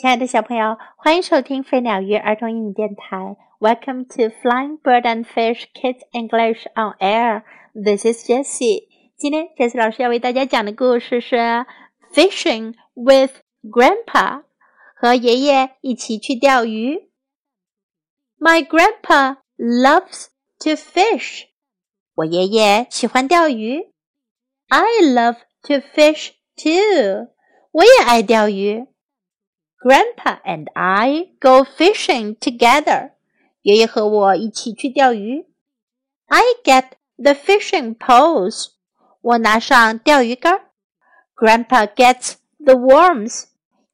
亲爱的小朋友，欢迎收听飞鸟鱼儿童英语电台。Welcome to Flying Bird and Fish Kids English on Air. This is Jessie. 今天 Jessie 老师要为大家讲的故事是 Fishing with Grandpa，和爷爷一起去钓鱼。My grandpa loves to fish. 我爷爷喜欢钓鱼。I love to fish too. 我也爱钓鱼。Grandpa and I go fishing together. 爷爷和我一起去钓鱼。I get the fishing poles. 我拿上钓鱼竿。Grandpa gets the worms.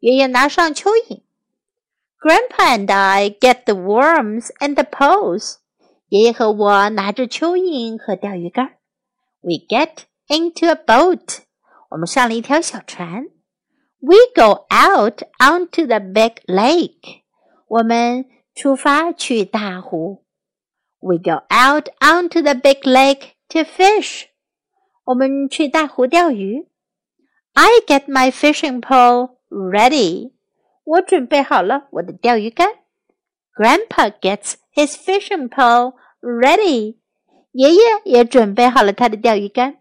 爷爷拿上蚯蚓。Grandpa and I get the worms and the poles. 爷爷和我拿着蚯蚓和钓鱼竿。We get into a boat. 我们上了一条小船。we go out onto the big lake. 我们出发去大湖。We go out onto the big lake to fish. 我们去大湖钓鱼。I get my fishing pole ready. 我准备好了我的钓鱼竿。Grandpa gets his fishing pole ready. 爷爷也准备好了他的钓鱼竿。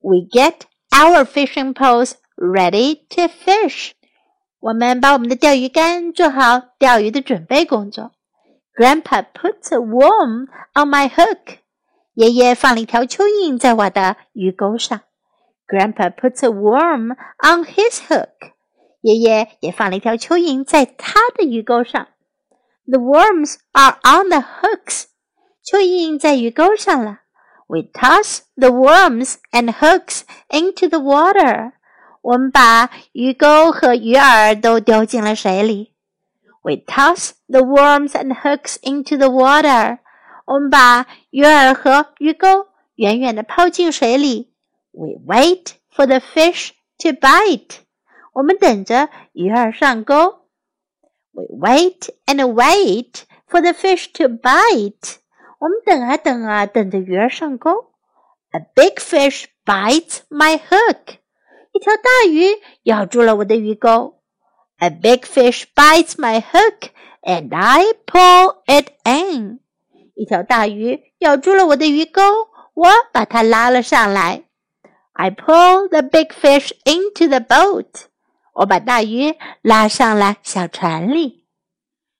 We get our fishing poles ready to fish? fish。我们把我们的钓鱼竿做好钓鱼的准备工作。Grandpa put a worm on my hook. Grandpa put a worm on his hook. hook。爷爷也放了一条蚯蚓在他的鱼钩上。The worms are on the hooks。蚯蚓在鱼钩上了。We toss the worms and hooks into the water. 我们把鱼钩和鱼饵都丢进了水里。We toss the worms and hooks into the water。我们把鱼饵和鱼钩远远地抛进水里。We wait for the fish to bite。我们等着鱼儿上钩。We wait and wait for the fish to bite。我们等啊等啊，等着鱼儿上钩。A big fish bites my hook。一条大鱼咬住了我的鱼钩。A big fish bites my hook and I pull it in。一条大鱼咬住了我的鱼钩，我把它拉了上来。I pull the big fish into the boat。我把大鱼拉上了小船里。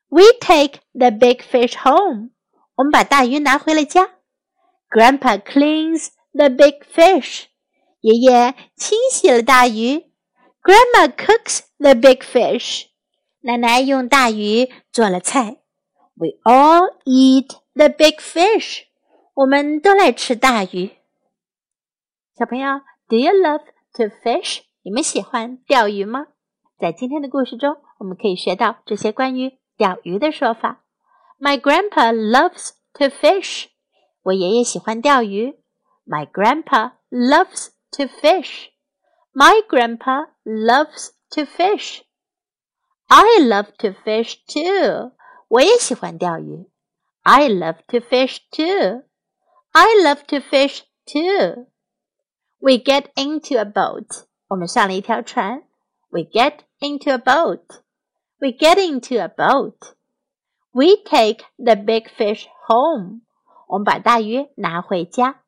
We take the big fish home。我们把大鱼拿回了家。Grandpa cleans the big fish。爷爷清洗了大鱼。Grandma cooks the big fish。奶奶用大鱼做了菜。We all eat the big fish。我们都来吃大鱼。小朋友，Do you love to fish？你们喜欢钓鱼吗？在今天的故事中，我们可以学到这些关于钓鱼的说法。My grandpa loves to fish。我爷爷喜欢钓鱼。My grandpa loves to fish. My grandpa loves to fish. I love to fish too. 我也喜欢钓鱼. I love to fish too. I love to fish too. We get into a boat. 我们上了一条船. We get into a boat. We get into a boat. We take the big fish home. 我们把大鱼拿回家。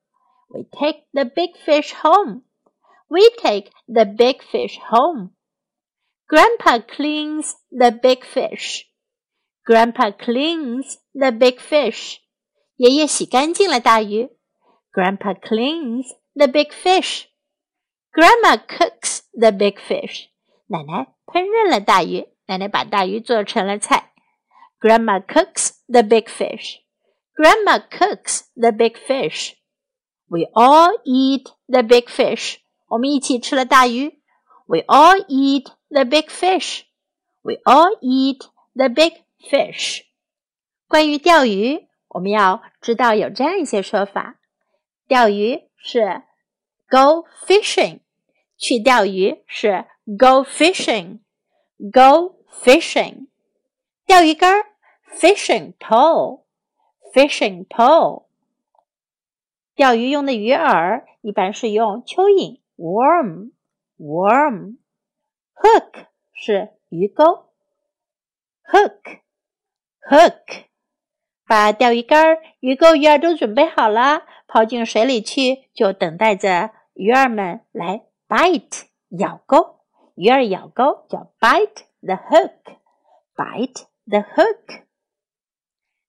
we take the big fish home. We take the big fish home. Grandpa cleans the big fish. Grandpa cleans the big fish. 爷爷洗干净了大鱼。Grandpa cleans the big fish. Grandma cooks the big fish. 奶奶烹饪了大鱼。奶奶把大鱼做成了菜。Grandma cooks the big fish. Grandma cooks the big fish. We all eat the big fish. 我们一起吃了大鱼。We all eat the big fish. We all eat the big fish. 关于钓鱼，我们要知道有这样一些说法。钓鱼是 go fishing，去钓鱼是 go fishing，go fishing。钓鱼竿 fishing pole，fishing pole。钓鱼用的鱼饵一般是用蚯蚓 （worm）、worm。hook 是鱼钩，hook、hook。把钓鱼竿、鱼钩、鱼饵都准备好了，抛进水里去，就等待着鱼儿们来 bite 咬钩。鱼儿咬钩叫 bite the hook，bite the hook。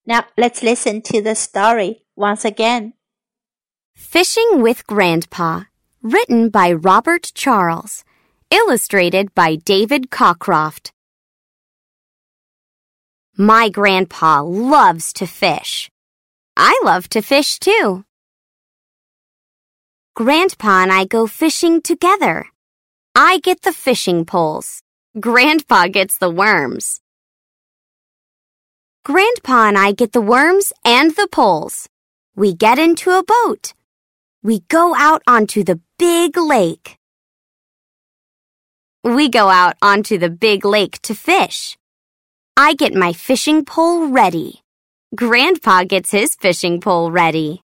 Now let's listen to the story once again. Fishing with Grandpa, written by Robert Charles, illustrated by David Cockcroft. My grandpa loves to fish. I love to fish too. Grandpa and I go fishing together. I get the fishing poles. Grandpa gets the worms. Grandpa and I get the worms and the poles. We get into a boat. We go out onto the big lake. We go out onto the big lake to fish. I get my fishing pole ready. Grandpa gets his fishing pole ready.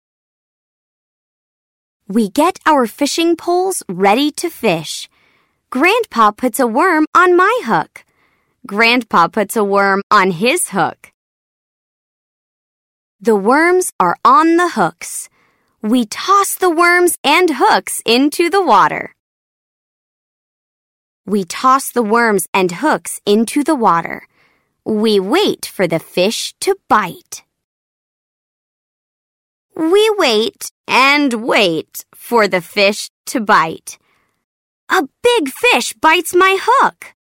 We get our fishing poles ready to fish. Grandpa puts a worm on my hook. Grandpa puts a worm on his hook. The worms are on the hooks. We toss the worms and hooks into the water. We toss the worms and hooks into the water. We wait for the fish to bite. We wait and wait for the fish to bite. A big fish bites my hook.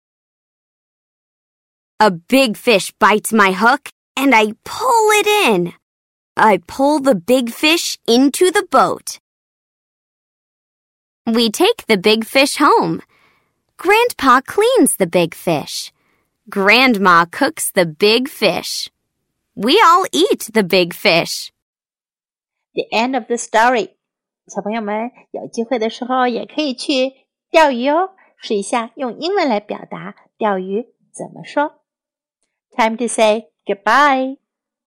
A big fish bites my hook and I pull it in. I pull the big fish into the boat. We take the big fish home. Grandpa cleans the big fish. Grandma cooks the big fish. We all eat the big fish. The end of the story. 小朋友们有机会的时候也可以去钓鱼哦。试一下用英文来表达钓鱼怎么说。Time to say goodbye.